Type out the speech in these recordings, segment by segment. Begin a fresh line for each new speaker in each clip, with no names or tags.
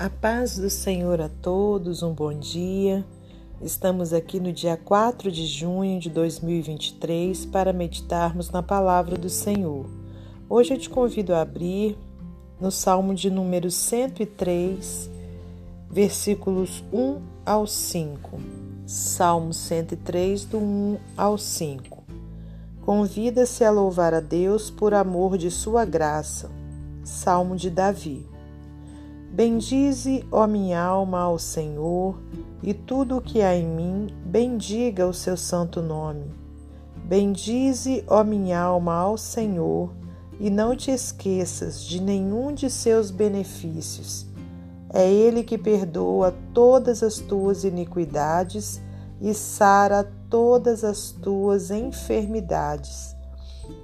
A paz do Senhor a todos, um bom dia. Estamos aqui no dia 4 de junho de 2023 para meditarmos na palavra do Senhor. Hoje eu te convido a abrir no Salmo de número 103, versículos 1 ao 5. Salmo 103, do 1 ao 5. Convida-se a louvar a Deus por amor de sua graça. Salmo de Davi. Bendize, ó minha alma, ao Senhor, e tudo o que há em mim, bendiga o seu santo nome. Bendize, ó minha alma, ao Senhor, e não te esqueças de nenhum de seus benefícios. É Ele que perdoa todas as tuas iniquidades e sara todas as tuas enfermidades.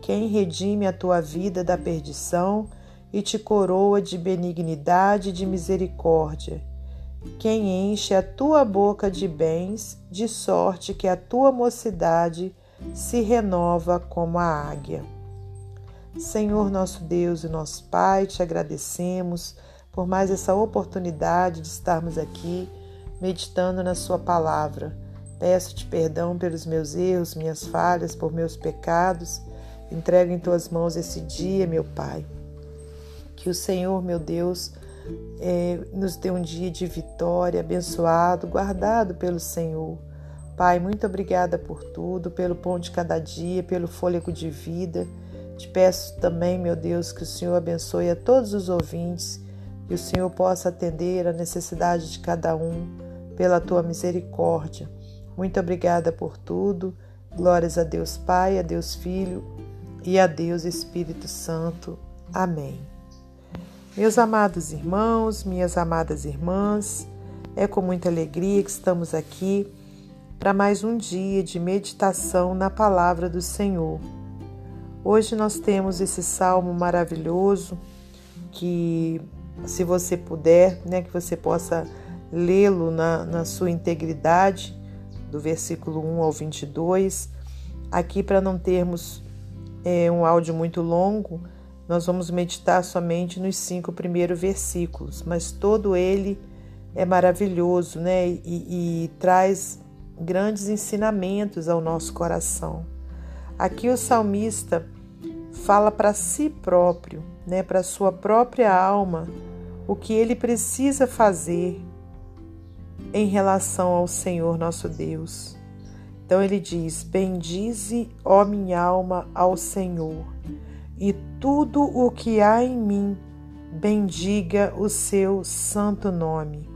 Quem redime a tua vida da perdição e te coroa de benignidade e de misericórdia. Quem enche a tua boca de bens, de sorte que a tua mocidade se renova como a águia. Senhor nosso Deus e nosso Pai, te agradecemos por mais essa oportunidade de estarmos aqui meditando na Sua palavra. Peço-te perdão pelos meus erros, minhas falhas, por meus pecados. Entrego em tuas mãos esse dia, meu Pai. Que o Senhor, meu Deus, é, nos dê um dia de vitória, abençoado, guardado pelo Senhor. Pai, muito obrigada por tudo, pelo pão de cada dia, pelo fôlego de vida. Te peço também, meu Deus, que o Senhor abençoe a todos os ouvintes, que o Senhor possa atender a necessidade de cada um, pela tua misericórdia. Muito obrigada por tudo. Glórias a Deus Pai, a Deus Filho e a Deus Espírito Santo. Amém. Meus amados irmãos, minhas amadas irmãs, é com muita alegria que estamos aqui para mais um dia de meditação na palavra do Senhor. Hoje nós temos esse salmo maravilhoso que, se você puder, né, que você possa lê-lo na, na sua integridade, do versículo 1 ao 22. Aqui, para não termos é, um áudio muito longo, nós vamos meditar somente nos cinco primeiros versículos, mas todo ele é maravilhoso, né? E, e traz grandes ensinamentos ao nosso coração. Aqui o salmista fala para si próprio, né? Para sua própria alma, o que ele precisa fazer em relação ao Senhor nosso Deus. Então ele diz: Bendize, ó minha alma, ao Senhor e tudo o que há em mim bendiga o seu santo nome.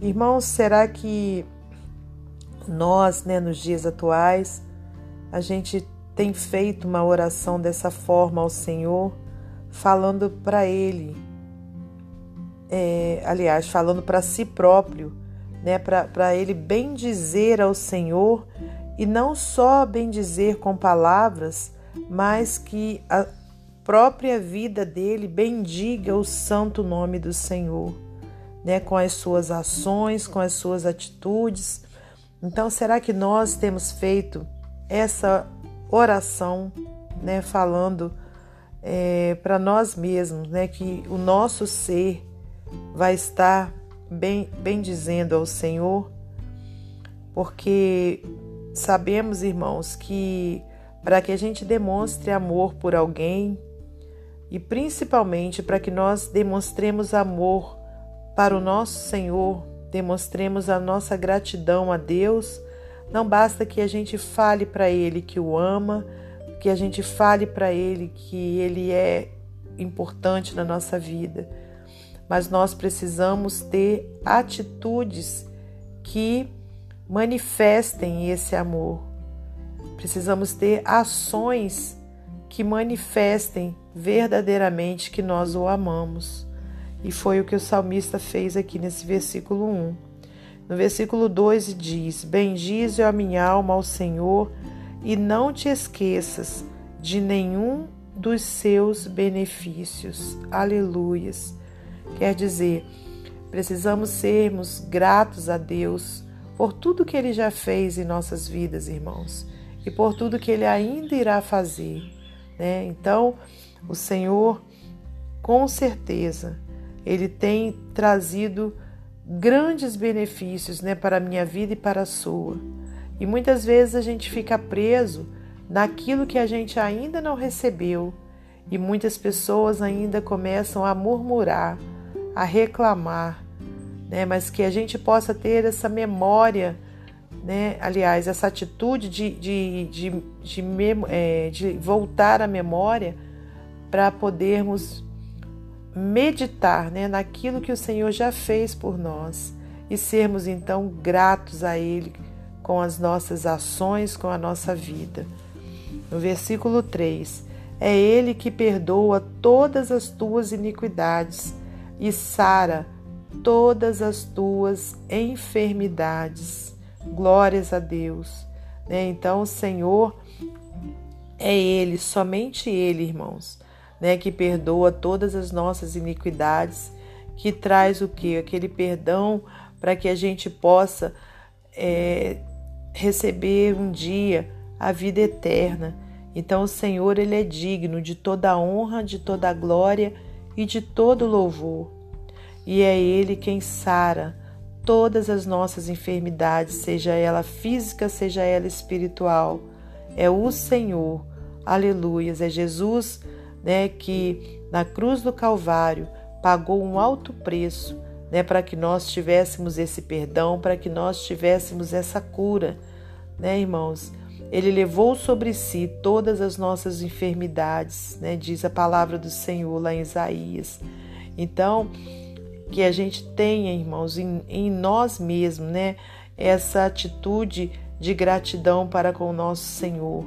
Irmãos, será que nós, né, nos dias atuais, a gente tem feito uma oração dessa forma ao Senhor, falando para Ele, é, aliás, falando para si próprio, né, para Ele bendizer ao Senhor e não só bendizer com palavras, mas que a própria vida dele bendiga o santo nome do Senhor, né, com as suas ações, com as suas atitudes. Então, será que nós temos feito essa oração, né, falando é, para nós mesmos, né, que o nosso ser vai estar bem, bem dizendo ao Senhor, porque sabemos, irmãos, que para que a gente demonstre amor por alguém e principalmente para que nós demonstremos amor para o nosso Senhor, demonstremos a nossa gratidão a Deus. Não basta que a gente fale para Ele que o ama, que a gente fale para Ele que Ele é importante na nossa vida, mas nós precisamos ter atitudes que manifestem esse amor. Precisamos ter ações que manifestem verdadeiramente que nós o amamos. E foi o que o salmista fez aqui nesse versículo 1. No versículo 2 diz: Bendize a minha alma ao Senhor e não te esqueças de nenhum dos seus benefícios. Aleluias. Quer dizer, precisamos sermos gratos a Deus por tudo que ele já fez em nossas vidas, irmãos e por tudo que ele ainda irá fazer. Né? Então, o Senhor, com certeza, ele tem trazido grandes benefícios né, para a minha vida e para a sua. E muitas vezes a gente fica preso naquilo que a gente ainda não recebeu, e muitas pessoas ainda começam a murmurar, a reclamar, né? mas que a gente possa ter essa memória, né? aliás, essa atitude de, de, de, de, é, de voltar à memória para podermos meditar né, naquilo que o Senhor já fez por nós e sermos então gratos a Ele com as nossas ações, com a nossa vida. No versículo 3: É Ele que perdoa todas as tuas iniquidades e sara todas as tuas enfermidades. Glórias a Deus. Né? Então, o Senhor é Ele, somente Ele, irmãos né, que perdoa todas as nossas iniquidades, que traz o que? Aquele perdão para que a gente possa é, receber um dia a vida eterna. Então o Senhor ele é digno de toda honra, de toda glória e de todo louvor. E é Ele quem sara todas as nossas enfermidades, seja ela física, seja ela espiritual. É o Senhor. Aleluias. É Jesus né, que na cruz do Calvário pagou um alto preço né, para que nós tivéssemos esse perdão, para que nós tivéssemos essa cura, né, irmãos? Ele levou sobre si todas as nossas enfermidades, né, diz a palavra do Senhor lá em Isaías. Então, que a gente tenha, irmãos, em, em nós mesmos, né, essa atitude de gratidão para com o nosso Senhor.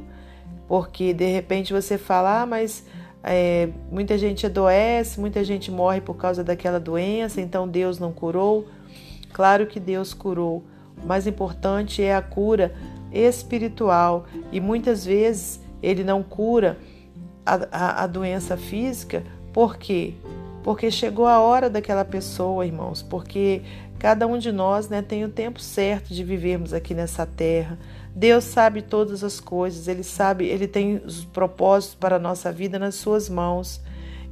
Porque de repente você fala, ah, mas é, muita gente adoece, muita gente morre por causa daquela doença, então Deus não curou. Claro que Deus curou. O mais importante é a cura espiritual e muitas vezes ele não cura a, a, a doença física, por quê? Porque chegou a hora daquela pessoa, irmãos, porque cada um de nós né, tem o tempo certo de vivermos aqui nessa terra. Deus sabe todas as coisas, ele sabe, ele tem os propósitos para a nossa vida nas suas mãos.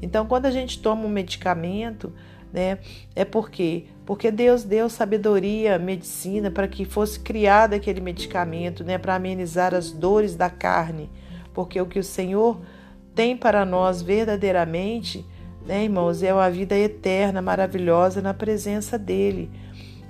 Então, quando a gente toma um medicamento, né, é porque porque Deus deu sabedoria, medicina para que fosse criado aquele medicamento, né, para amenizar as dores da carne, porque o que o Senhor tem para nós verdadeiramente, né, irmãos, é uma vida eterna, maravilhosa na presença dele.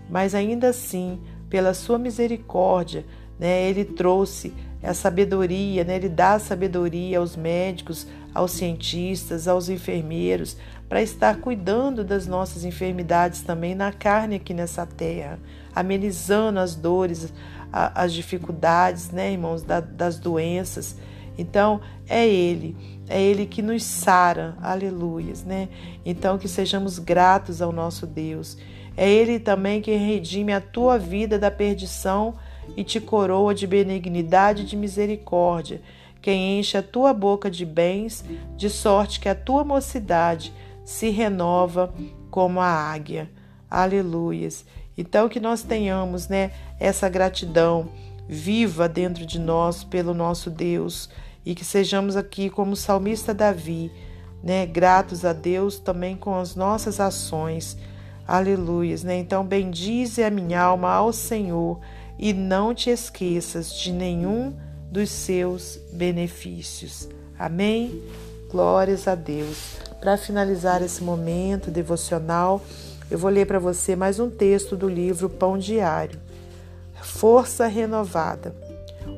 Mas ainda assim, pela sua misericórdia, né? Ele trouxe a sabedoria, né? ele dá sabedoria aos médicos, aos cientistas, aos enfermeiros, para estar cuidando das nossas enfermidades também na carne aqui nessa terra, amenizando as dores, as dificuldades, né, irmãos, das doenças. Então, é Ele, é Ele que nos sara, aleluias, né? Então, que sejamos gratos ao nosso Deus. É Ele também que redime a tua vida da perdição e te coroa de benignidade e de misericórdia, quem enche a tua boca de bens, de sorte que a tua mocidade se renova como a águia. Aleluias. Então que nós tenhamos, né, essa gratidão viva dentro de nós pelo nosso Deus e que sejamos aqui como o salmista Davi, né, gratos a Deus também com as nossas ações. Aleluias, né? Então bendize a minha alma ao Senhor e não te esqueças de nenhum dos seus benefícios. Amém? Glórias a Deus. Para finalizar esse momento devocional, eu vou ler para você mais um texto do livro Pão Diário. Força renovada.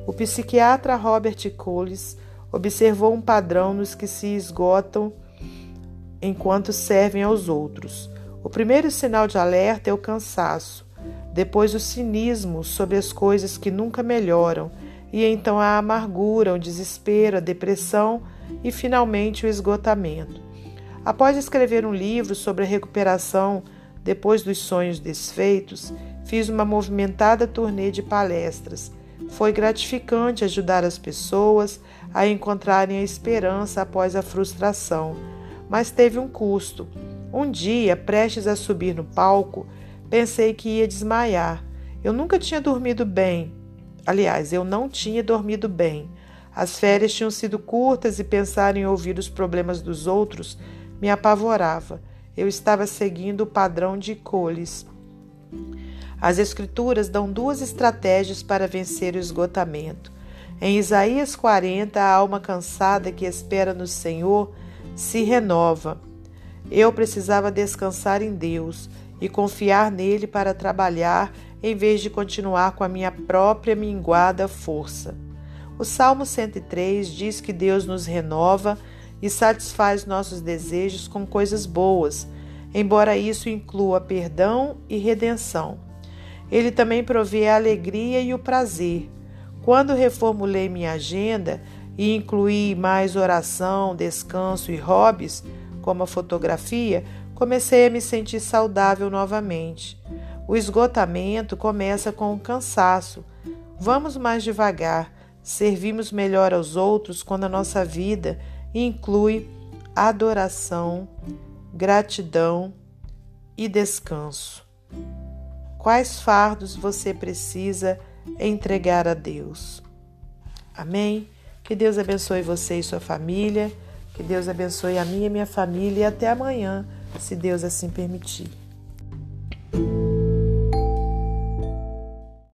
O psiquiatra Robert Coles observou um padrão nos que se esgotam enquanto servem aos outros. O primeiro sinal de alerta é o cansaço depois o cinismo sobre as coisas que nunca melhoram, e então a amargura, o desespero, a depressão e finalmente o esgotamento. Após escrever um livro sobre a recuperação depois dos sonhos desfeitos, fiz uma movimentada turnê de palestras. Foi gratificante ajudar as pessoas a encontrarem a esperança após a frustração, mas teve um custo. Um dia, prestes a subir no palco, Pensei que ia desmaiar. Eu nunca tinha dormido bem. Aliás, eu não tinha dormido bem. As férias tinham sido curtas e pensar em ouvir os problemas dos outros me apavorava. eu estava seguindo o padrão de Coles. As Escrituras dão duas estratégias para vencer o esgotamento. Em Isaías 40, a alma cansada que espera no Senhor se renova. Eu precisava descansar em Deus e confiar nele para trabalhar em vez de continuar com a minha própria minguada força. O Salmo 103 diz que Deus nos renova e satisfaz nossos desejos com coisas boas, embora isso inclua perdão e redenção. Ele também provê a alegria e o prazer. Quando reformulei minha agenda e incluí mais oração, descanso e hobbies, como a fotografia, comecei a me sentir saudável novamente. O esgotamento começa com o cansaço. Vamos mais devagar, servimos melhor aos outros quando a nossa vida inclui adoração, gratidão e descanso. Quais fardos você precisa entregar a Deus? Amém? Que Deus abençoe você e sua família. Que Deus abençoe a minha e minha família. E até amanhã, se Deus assim permitir.